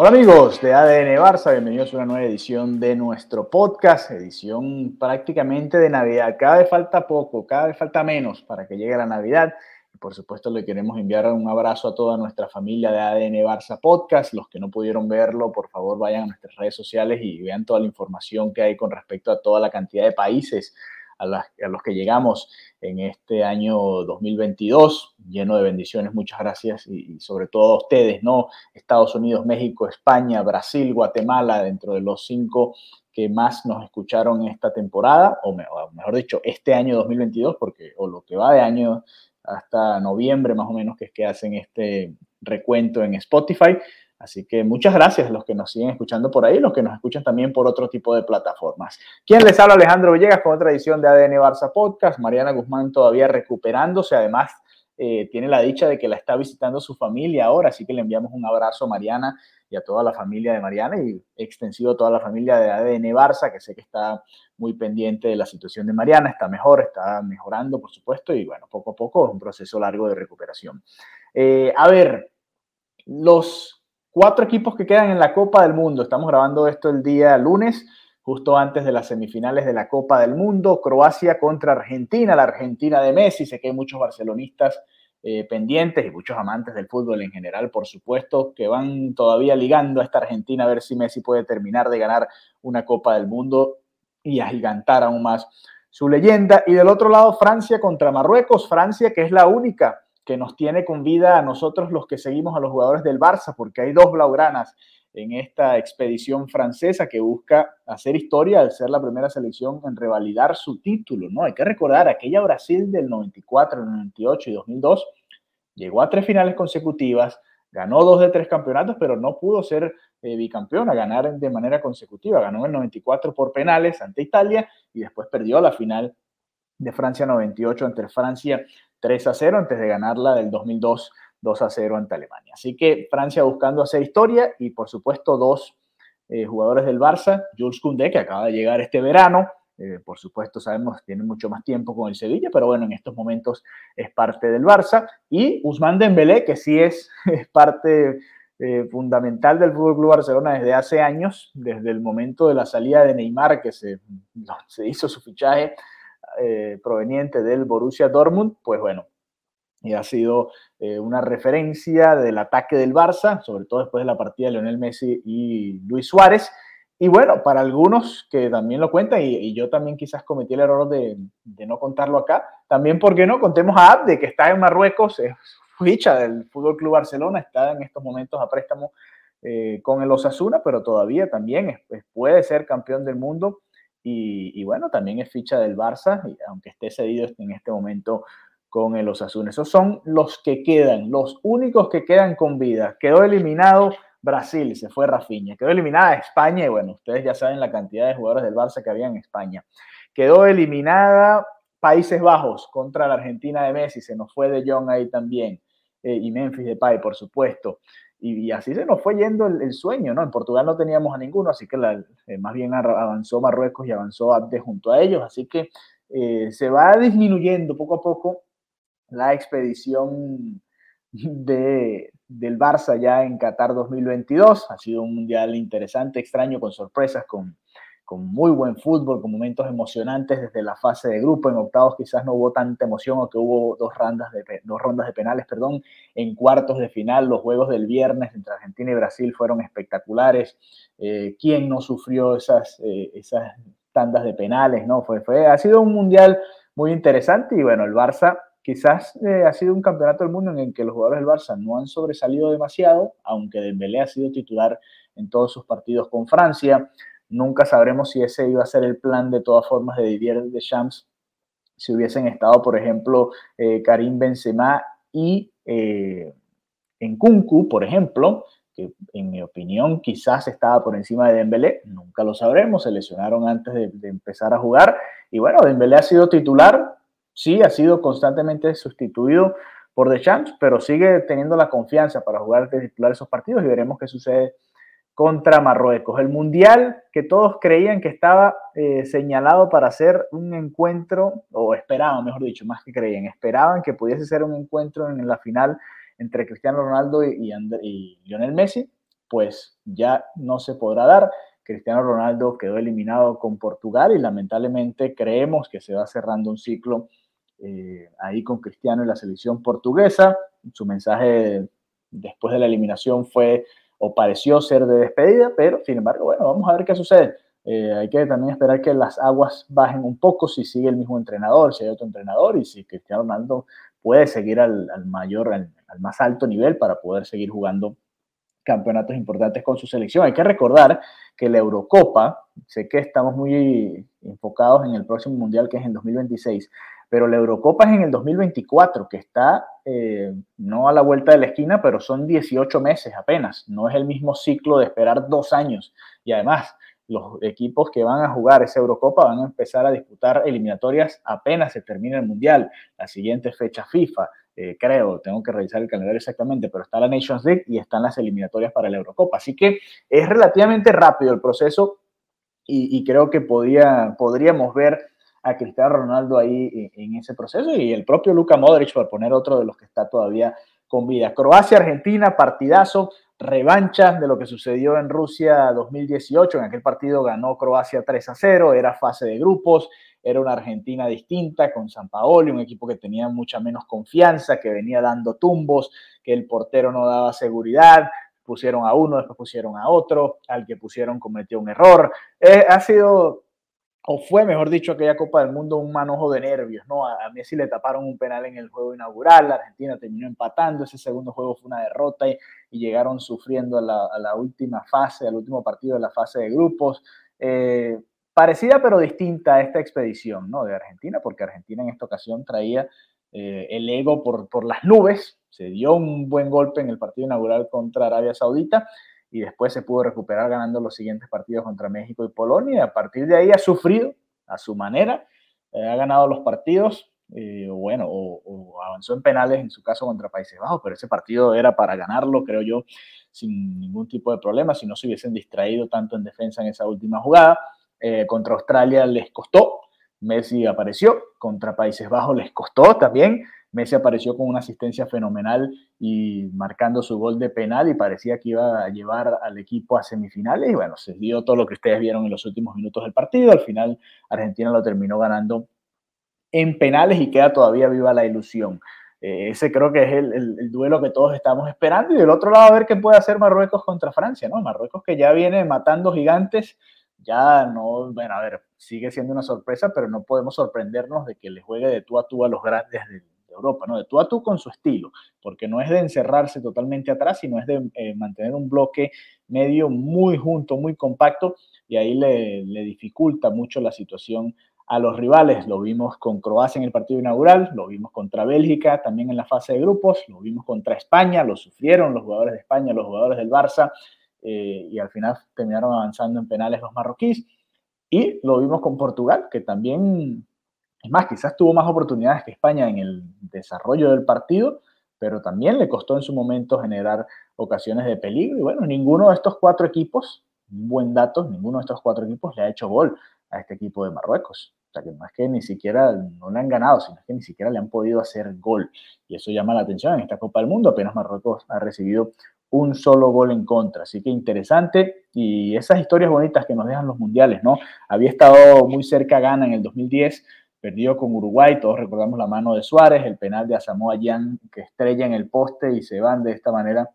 Hola amigos de ADN Barça, bienvenidos a una nueva edición de nuestro podcast, edición prácticamente de Navidad. Cada vez falta poco, cada vez falta menos para que llegue la Navidad. Y por supuesto le queremos enviar un abrazo a toda nuestra familia de ADN Barça Podcast. Los que no pudieron verlo, por favor vayan a nuestras redes sociales y vean toda la información que hay con respecto a toda la cantidad de países a, los que llegamos en este año 2022, lleno de bendiciones, muchas gracias y, y, sobre todo a ustedes, ¿no? Estados Unidos, México, España, Brasil, Guatemala, dentro de los cinco que más nos escucharon esta temporada, o mejor dicho, este año 2022, porque o lo que va de año hasta noviembre más o menos, que es que hacen este recuento en Spotify. Así que muchas gracias a los que nos siguen escuchando por ahí, los que nos escuchan también por otro tipo de plataformas. ¿Quién les habla? Alejandro Villegas con otra edición de ADN Barça Podcast. Mariana Guzmán todavía recuperándose, además eh, tiene la dicha de que la está visitando su familia ahora, así que le enviamos un abrazo a Mariana y a toda la familia de Mariana y extensivo a toda la familia de ADN Barça, que sé que está muy pendiente de la situación de Mariana, está mejor, está mejorando, por supuesto, y bueno, poco a poco es un proceso largo de recuperación. Eh, a ver, los cuatro equipos que quedan en la Copa del Mundo. Estamos grabando esto el día lunes, justo antes de las semifinales de la Copa del Mundo. Croacia contra Argentina, la Argentina de Messi. Sé que hay muchos barcelonistas eh, pendientes y muchos amantes del fútbol en general, por supuesto, que van todavía ligando a esta Argentina a ver si Messi puede terminar de ganar una Copa del Mundo y agigantar aún más su leyenda. Y del otro lado, Francia contra Marruecos. Francia, que es la única que nos tiene con vida a nosotros los que seguimos a los jugadores del Barça, porque hay dos blaugranas en esta expedición francesa que busca hacer historia al ser la primera selección en revalidar su título, ¿no? Hay que recordar, aquella Brasil del 94, 98 y 2002 llegó a tres finales consecutivas, ganó dos de tres campeonatos, pero no pudo ser eh, bicampeona, ganar de manera consecutiva. Ganó en el 94 por penales ante Italia y después perdió la final de Francia 98 ante Francia 3 a 0 antes de ganarla del 2002 2 a 0 ante Alemania. Así que Francia buscando hacer historia y por supuesto dos eh, jugadores del Barça, Jules Koundé que acaba de llegar este verano, eh, por supuesto sabemos tiene mucho más tiempo con el Sevilla, pero bueno, en estos momentos es parte del Barça y Ousmane Dembélé que sí es, parte eh, fundamental del Fútbol Club Barcelona desde hace años, desde el momento de la salida de Neymar que se hizo su fichaje eh, proveniente del Borussia Dortmund, pues bueno, y ha sido eh, una referencia del ataque del Barça, sobre todo después de la partida de Lionel Messi y Luis Suárez. Y bueno, para algunos que también lo cuentan, y, yo también quizás cometí el error de, no contarlo acá, también, ¿por qué no? Contemos a Abde, que está en Marruecos, es ficha del Fútbol Club Barcelona, está en estos momentos a préstamo eh, con el Osasuna, pero todavía también puede ser campeón del mundo y, bueno, también es ficha del Barça, aunque esté cedido en este momento con el Osasuna. Esos son los que quedan, los únicos que quedan con vida. Quedó eliminado Brasil, se fue Rafinha. Quedó eliminada España y bueno, ustedes ya saben la cantidad de jugadores del Barça que había en España. Quedó eliminada Países Bajos contra la Argentina de Messi, se nos fue de Jong ahí también. Eh, y Memphis Depay, por supuesto y, así se nos fue yendo el, sueño, ¿no? En Portugal no teníamos a ninguno, así que eh, más bien avanzó Marruecos y avanzó Abde junto a ellos, así que eh, se va disminuyendo poco a poco la expedición de, del Barça ya en Qatar 2022. Ha sido un mundial interesante, extraño, con sorpresas, con, con muy buen fútbol, con momentos emocionantes desde la fase de grupo. En octavos quizás no hubo tanta emoción, o que hubo dos rondas de, dos rondas de penales, perdón. En cuartos de final, los juegos del viernes entre Argentina y Brasil fueron espectaculares. Eh, ¿Quién no sufrió esas, eh, esas tandas de penales? No, fue, fue, ha sido un mundial muy interesante y bueno, el Barça quizás eh, ha sido un campeonato del mundo en el que los jugadores del Barça no han sobresalido demasiado, aunque Dembélé ha sido titular en todos sus partidos con Francia. Nunca sabremos si ese iba a ser el plan de todas formas de Didier Deschamps si hubiesen estado, por ejemplo, eh, Karim Benzema y eh, Nkunku, por ejemplo, que en mi opinión quizás estaba por encima de Dembélé, nunca lo sabremos, se lesionaron antes de, empezar a jugar. Y bueno, Dembélé ha sido titular, sí, ha sido constantemente sustituido por Deschamps, pero sigue teniendo la confianza para jugar de titular esos partidos y veremos qué sucede contra Marruecos. El mundial que todos creían que estaba eh, señalado para ser un encuentro, o esperaban, mejor dicho, más que creían, esperaban que pudiese ser un encuentro en la final entre Cristiano Ronaldo y, Lionel Messi, pues ya no se podrá dar. Cristiano Ronaldo quedó eliminado con Portugal y lamentablemente creemos que se va cerrando un ciclo eh, ahí con Cristiano y la selección portuguesa. Su mensaje después de la eliminación fue o pareció ser de despedida, pero sin embargo, bueno, vamos a ver qué sucede. Eh, hay que también esperar que las aguas bajen un poco si sigue el mismo entrenador, si hay otro entrenador y si Cristiano Ronaldo puede seguir al, mayor, al, más alto nivel para poder seguir jugando campeonatos importantes con su selección. Hay que recordar que la Eurocopa, sé que estamos muy enfocados en el próximo Mundial que es en 2026, pero la Eurocopa es en el 2024, que está eh, no a la vuelta de la esquina, pero son 18 meses apenas, no es el mismo ciclo de esperar dos años. Y además, los equipos que van a jugar esa Eurocopa van a empezar a disputar eliminatorias apenas se termine el Mundial, la siguiente fecha FIFA, eh, creo, tengo que revisar el calendario exactamente, pero está la Nations League y están las eliminatorias para la Eurocopa. Así que es relativamente rápido el proceso y, creo que podríamos ver a Cristiano Ronaldo ahí en, ese proceso y el propio Luka Modric, por poner otro de los que está todavía con vida. Croacia-Argentina, partidazo, revancha de lo que sucedió en Rusia 2018. En aquel partido ganó Croacia 3 a 0, era fase de grupos, era una Argentina distinta con San Paolo, un equipo que tenía mucha menos confianza, que venía dando tumbos, que el portero no daba seguridad, pusieron a uno, después pusieron a otro, al que pusieron cometió un error. Eh, ha sido o fue, mejor dicho, aquella Copa del Mundo un manojo de nervios, ¿no? A, Messi le taparon un penal en el juego inaugural, la Argentina terminó empatando, ese segundo juego fue una derrota y, llegaron sufriendo a la, última fase, al último partido de la fase de grupos. Eh, parecida pero distinta a esta expedición, ¿no? De Argentina, porque Argentina en esta ocasión traía eh, el ego por, por las nubes, se dio un buen golpe en el partido inaugural contra Arabia Saudita y después se pudo recuperar ganando los siguientes partidos contra México y Polonia. A partir de ahí ha sufrido a su manera, eh, ha ganado los partidos, eh, bueno, o, avanzó en penales en su caso contra Países Bajos, pero ese partido era para ganarlo, creo yo, sin ningún tipo de problema, si no se hubiesen distraído tanto en defensa en esa última jugada. Eh, contra Australia les costó, Messi apareció, contra Países Bajos les costó también, Messi apareció con una asistencia fenomenal y marcando su gol de penal y parecía que iba a llevar al equipo a semifinales y bueno, se dio todo lo que ustedes vieron en los últimos minutos del partido. Al final Argentina lo terminó ganando en penales y queda todavía viva la ilusión. Eh, ese creo que es el, duelo que todos estamos esperando. Y del otro lado, a ver qué puede hacer Marruecos contra Francia, ¿no? Marruecos que ya viene matando gigantes, ya no, bueno, a ver, sigue siendo una sorpresa, pero no podemos sorprendernos de que le juegue de tú a tú a los grandes del, Europa, ¿no? De tú a tú con su estilo, porque no es de encerrarse totalmente atrás, sino es de eh, mantener un bloque medio muy junto, muy compacto, y ahí le, dificulta mucho la situación a los rivales. Lo vimos con Croacia en el partido inaugural, lo vimos contra Bélgica también en la fase de grupos, lo vimos contra España, lo sufrieron los jugadores de España, los jugadores del Barça, eh, y al final terminaron avanzando en penales los marroquíes. Y lo vimos con Portugal, que también es más, quizás tuvo más oportunidades que España en el desarrollo del partido, pero también le costó en su momento generar ocasiones de peligro. Y bueno, ninguno de estos cuatro equipos, buen dato, ninguno de estos cuatro equipos le ha hecho gol a este equipo de Marruecos. O sea, que más que ni siquiera no le han ganado, sino que ni siquiera le han podido hacer gol. Y eso llama la atención en esta Copa del Mundo. Apenas Marruecos ha recibido un solo gol en contra. Así que interesante. Y esas historias bonitas que nos dejan los mundiales, ¿no? Había estado muy cerca Ghana en el 2010 perdió con Uruguay, todos recordamos la mano de Suárez, el penal de Asamoah Gyan que estrella en el poste y se van de esta manera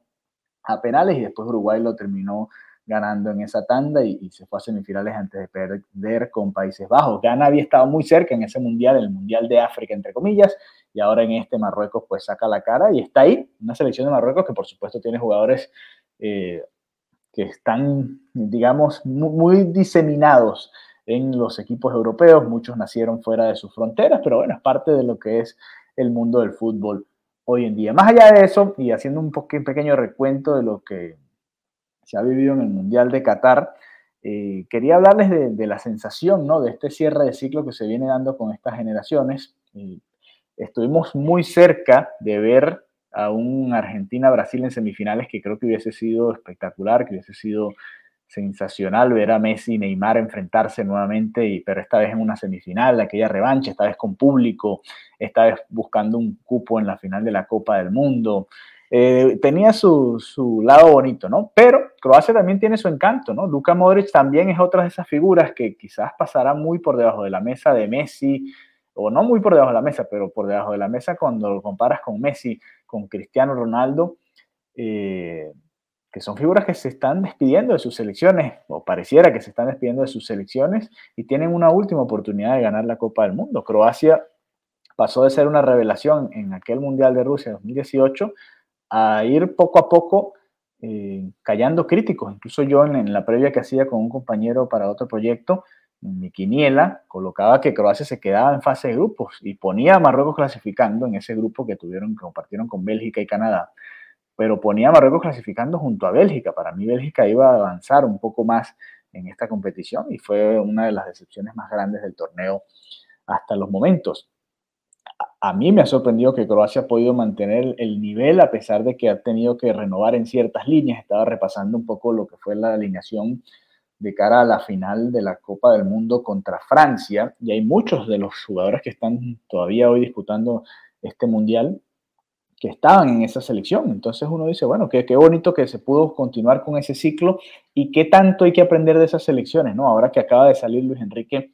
a penales y después Uruguay lo terminó ganando en esa tanda y, se fue a semifinales antes de perder con Países Bajos. Ghana había estado muy cerca en ese mundial, el mundial de África entre comillas, y ahora en este Marruecos pues saca la cara y está ahí, una selección de Marruecos que por supuesto tiene jugadores eh, que están, digamos, muy, diseminados en los equipos europeos. Muchos nacieron fuera de sus fronteras, pero bueno, es parte de lo que es el mundo del fútbol hoy en día. Más allá de eso, y haciendo un, pequeño recuento de lo que se ha vivido en el Mundial de Qatar, eh, quería hablarles de, la sensación, ¿no? De este cierre de ciclo que se viene dando con estas generaciones. estuvimos muy cerca de ver a un Argentina-Brasil en semifinales que creo que hubiese sido espectacular, que hubiese sido sensacional ver a Messi y Neymar enfrentarse nuevamente, y, pero esta vez en una semifinal, aquella revancha, esta vez con público, esta vez buscando un cupo en la final de la Copa del Mundo. Eh, tenía su, su, lado bonito, ¿no? Pero Croacia también tiene su encanto, ¿no? Luka Modric también es otra de esas figuras que quizás pasará muy por debajo de la mesa de Messi, o no muy por debajo de la mesa, pero por debajo de la mesa cuando lo comparas con Messi, con Cristiano Ronaldo, eh, que son figuras que se están despidiendo de sus selecciones, o pareciera que se están despidiendo de sus selecciones, y tienen una última oportunidad de ganar la Copa del Mundo. Croacia pasó de ser una revelación en aquel Mundial de Rusia 2018 a ir poco a poco eh, callando críticos. Incluso yo en, la previa que hacía con un compañero para otro proyecto, mi quiniela colocaba que Croacia se quedaba en fase de grupos y ponía a Marruecos clasificando en ese grupo que tuvieron, que compartieron con Bélgica y Canadá, pero ponía a Marruecos clasificando junto a Bélgica. Para mí Bélgica iba a avanzar un poco más en esta competición y fue una de las decepciones más grandes del torneo hasta los momentos. A mí me ha sorprendido que Croacia ha podido mantener el nivel a pesar de que ha tenido que renovar en ciertas líneas. Estaba repasando un poco lo que fue la alineación de cara a la final de la Copa del Mundo contra Francia, y hay muchos de los jugadores que están todavía hoy disputando este mundial que estaban en esa selección. Entonces uno dice, bueno, qué, qué bonito que se pudo continuar con ese ciclo y qué tanto hay que aprender de esas selecciones, ¿no? Ahora que acaba de salir Luis Enrique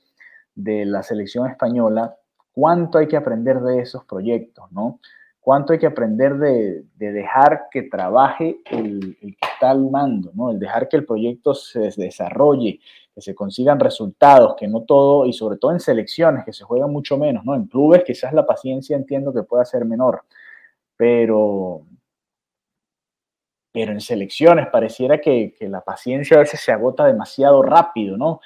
de la selección española, ¿cuánto hay que aprender de esos proyectos, ¿no? cuánto hay que aprender de, dejar que trabaje el, que está al mando, ¿no? El dejar que el proyecto se desarrolle, que se consigan resultados, que no todo, y sobre todo en selecciones, que se juegan mucho menos, ¿no? En clubes quizás la paciencia entiendo que pueda ser menor, pero, pero en selecciones pareciera que, la paciencia a veces se agota demasiado rápido, ¿no?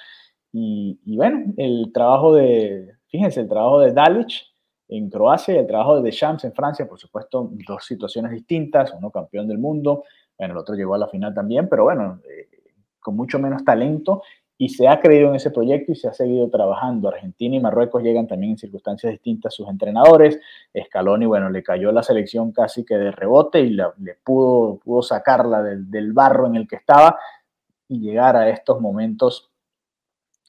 Y, bueno, el trabajo de, fíjense, el trabajo de Dalic, en Croacia y el trabajo de Deschamps en Francia, por supuesto, dos situaciones distintas, uno campeón del mundo, bueno, el otro llegó a la final también, pero bueno, eh, con mucho menos talento y se ha creído en ese proyecto y se ha seguido trabajando. Argentina y Marruecos llegan también en circunstancias distintas sus entrenadores. Scaloni, bueno, le cayó la selección casi que de rebote y le pudo, pudo sacarla del, barro en el que estaba y llegar a estos momentos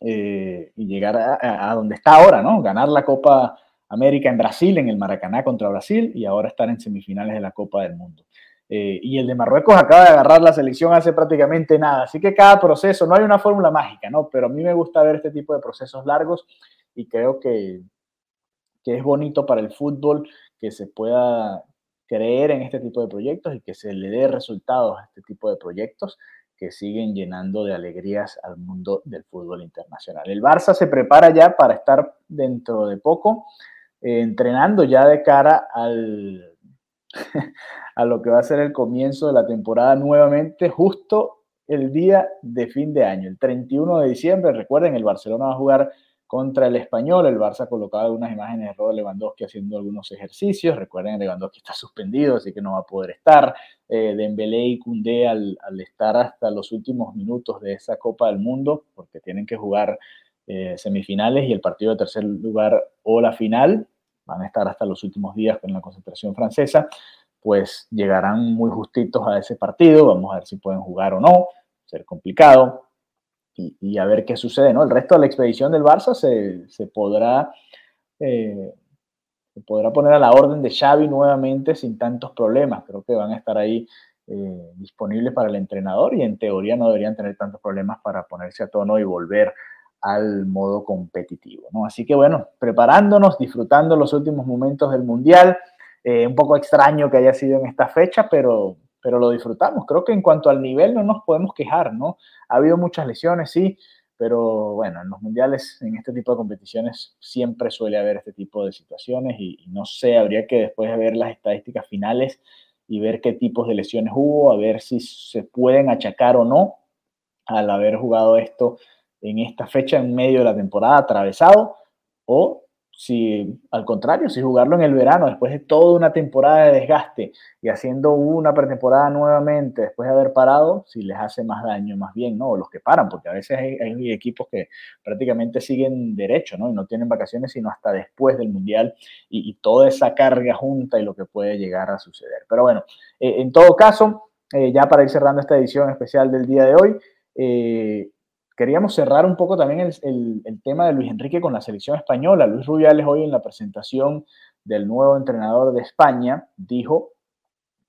eh, y llegar a, a, donde está ahora, ¿no? Ganar la Copa América en Brasil, en el Maracaná contra Brasil, y ahora están en semifinales de la Copa del Mundo. Eh, y el de Marruecos acaba de agarrar la selección hace prácticamente nada. Así que cada proceso, no hay una fórmula mágica, ¿no? Pero a mí me gusta ver este tipo de procesos largos y creo que, que es bonito para el fútbol que se pueda creer en este tipo de proyectos y que se le dé resultados a este tipo de proyectos que siguen llenando de alegrías al mundo del fútbol internacional. El Barça se prepara ya para estar dentro de poco eh, entrenando ya de cara al, a lo que va a ser el comienzo de la temporada nuevamente, justo el día de fin de año, el 31 de diciembre. Recuerden, el Barcelona va a jugar contra el Español. El Barça ha colocado algunas imágenes de Robert Lewandowski haciendo algunos ejercicios. Recuerden, Lewandowski está suspendido, así que no va a poder estar. Eh, Dembélé y Koundé al, estar hasta los últimos minutos de esa Copa del Mundo, porque tienen que jugar eh, semifinales y el partido de tercer lugar o la final, van a estar hasta los últimos días con la concentración francesa, pues llegarán muy justitos a ese partido, vamos a ver si pueden jugar o no, ser complicado y, a ver qué sucede, ¿no? El resto de la expedición del Barça se, podrá... Eh, se podrá poner a la orden de Xavi nuevamente sin tantos problemas. Creo que van a estar ahí eh, disponibles para el entrenador y en teoría no deberían tener tantos problemas para ponerse a tono y volver al modo competitivo. ¿no? Así que bueno, preparándonos, disfrutando los últimos momentos del Mundial. Eh, un poco extraño que haya sido en esta fecha, pero, pero lo disfrutamos. Creo que en cuanto al nivel no nos podemos quejar, ¿no? Ha habido muchas lesiones, sí, pero bueno, en los mundiales, en este tipo de competiciones, siempre suele haber este tipo de situaciones y, no sé, habría que después de ver las estadísticas finales, y ver qué tipos de lesiones hubo, a ver si se pueden achacar o no al haber jugado esto en esta fecha en medio de la temporada atravesado o si al contrario, si jugarlo en el verano después de toda una temporada de desgaste y haciendo una pretemporada nuevamente después de haber parado, si les hace más daño más bien, ¿no? O los que paran, porque a veces hay, equipos que prácticamente siguen derecho, ¿no? Y no tienen vacaciones sino hasta después del Mundial y, toda esa carga junta y lo que puede llegar a suceder. Pero bueno, eh, en todo caso, eh, ya para ir cerrando esta edición especial del día de hoy, eh, queríamos cerrar un poco también el, tema de Luis Enrique con la selección española. Luis Rubiales hoy en la presentación del nuevo entrenador de España dijo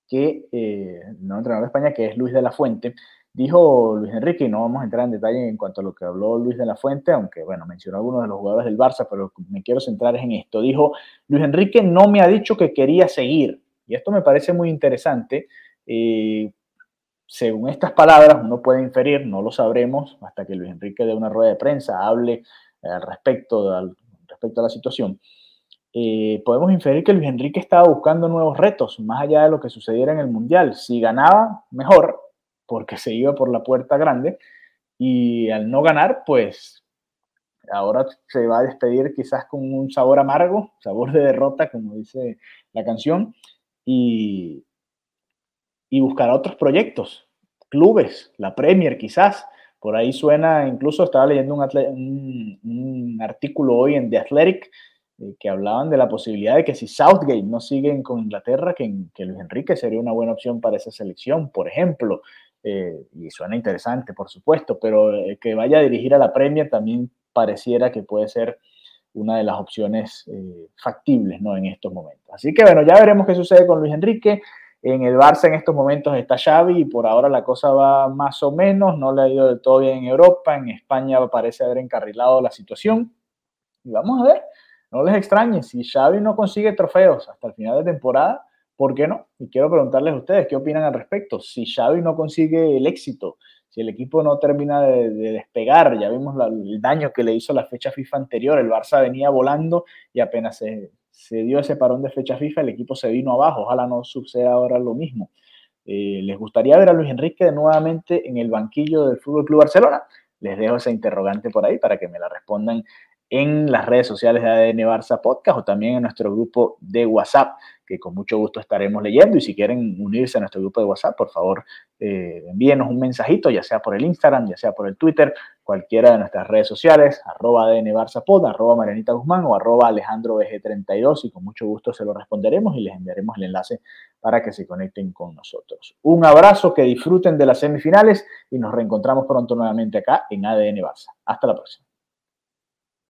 que, eh, nuevo entrenador de España, que es Luis de la Fuente, dijo Luis Enrique, y no vamos a entrar en detalle en cuanto a lo que habló Luis de la Fuente, aunque bueno, mencionó algunos de los jugadores del Barça, pero me quiero centrar en esto. Dijo, Luis Enrique no me ha dicho que quería seguir. Y esto me parece muy interesante, eh, según estas palabras, uno puede inferir, no lo sabremos hasta que Luis Enrique dé una rueda de prensa, hable eh, al respecto, al, respecto a la situación. Eh, podemos inferir que Luis Enrique estaba buscando nuevos retos, más allá de lo que sucediera en el Mundial. Si ganaba, mejor, porque se iba por la puerta grande, y al no ganar, pues ahora se va a despedir quizás con un sabor amargo, sabor de derrota, como dice la canción, y, y buscar otros proyectos, clubes, la Premier quizás. Por ahí suena, incluso estaba leyendo un, artículo hoy en The Athletic eh, que hablaban de la posibilidad de que si Southgate no sigue con Inglaterra, que, que Luis Enrique sería una buena opción para esa selección, por ejemplo. Eh, y suena interesante, por supuesto, pero eh, que vaya a dirigir a la Premier también pareciera que puede ser una de las opciones factibles ¿no? en estos momentos. Así que bueno, ya veremos qué sucede con Luis Enrique. En el Barça en estos momentos está Xavi y por ahora la cosa va más o menos, no le ha ido del todo bien en Europa, en España parece haber encarrilado la situación. Y vamos a ver, no les extrañe, si Xavi no consigue trofeos hasta el final de temporada, ¿por qué no? Y quiero preguntarles a ustedes qué opinan al respecto. Si Xavi no consigue el éxito, si el equipo no termina de, despegar, ya vimos el daño que le hizo la fecha FIFA anterior, el Barça venía volando y apenas se, se dio ese parón de fecha FIFA, el equipo se vino abajo. Ojalá no suceda ahora lo mismo. Eh, ¿Les gustaría ver a Luis Enrique nuevamente en el banquillo del Fútbol Club Barcelona? Les dejo esa interrogante por ahí para que me la respondan en las redes sociales de ADN Barça Podcast o también en nuestro grupo de WhatsApp que con mucho gusto estaremos leyendo. Y si quieren unirse a nuestro grupo de WhatsApp, por favor, eh, envíenos un mensajito, ya sea por el Instagram, ya sea por el Twitter, cualquiera de nuestras redes sociales, arroba ADN Pod, arroba Marianita Guzmán o arroba Alejandro BG32 y con mucho gusto se lo responderemos y les enviaremos el enlace para que se conecten con nosotros. Un abrazo, que disfruten de las semifinales y nos reencontramos pronto nuevamente acá en ADN Barça. Hasta la próxima.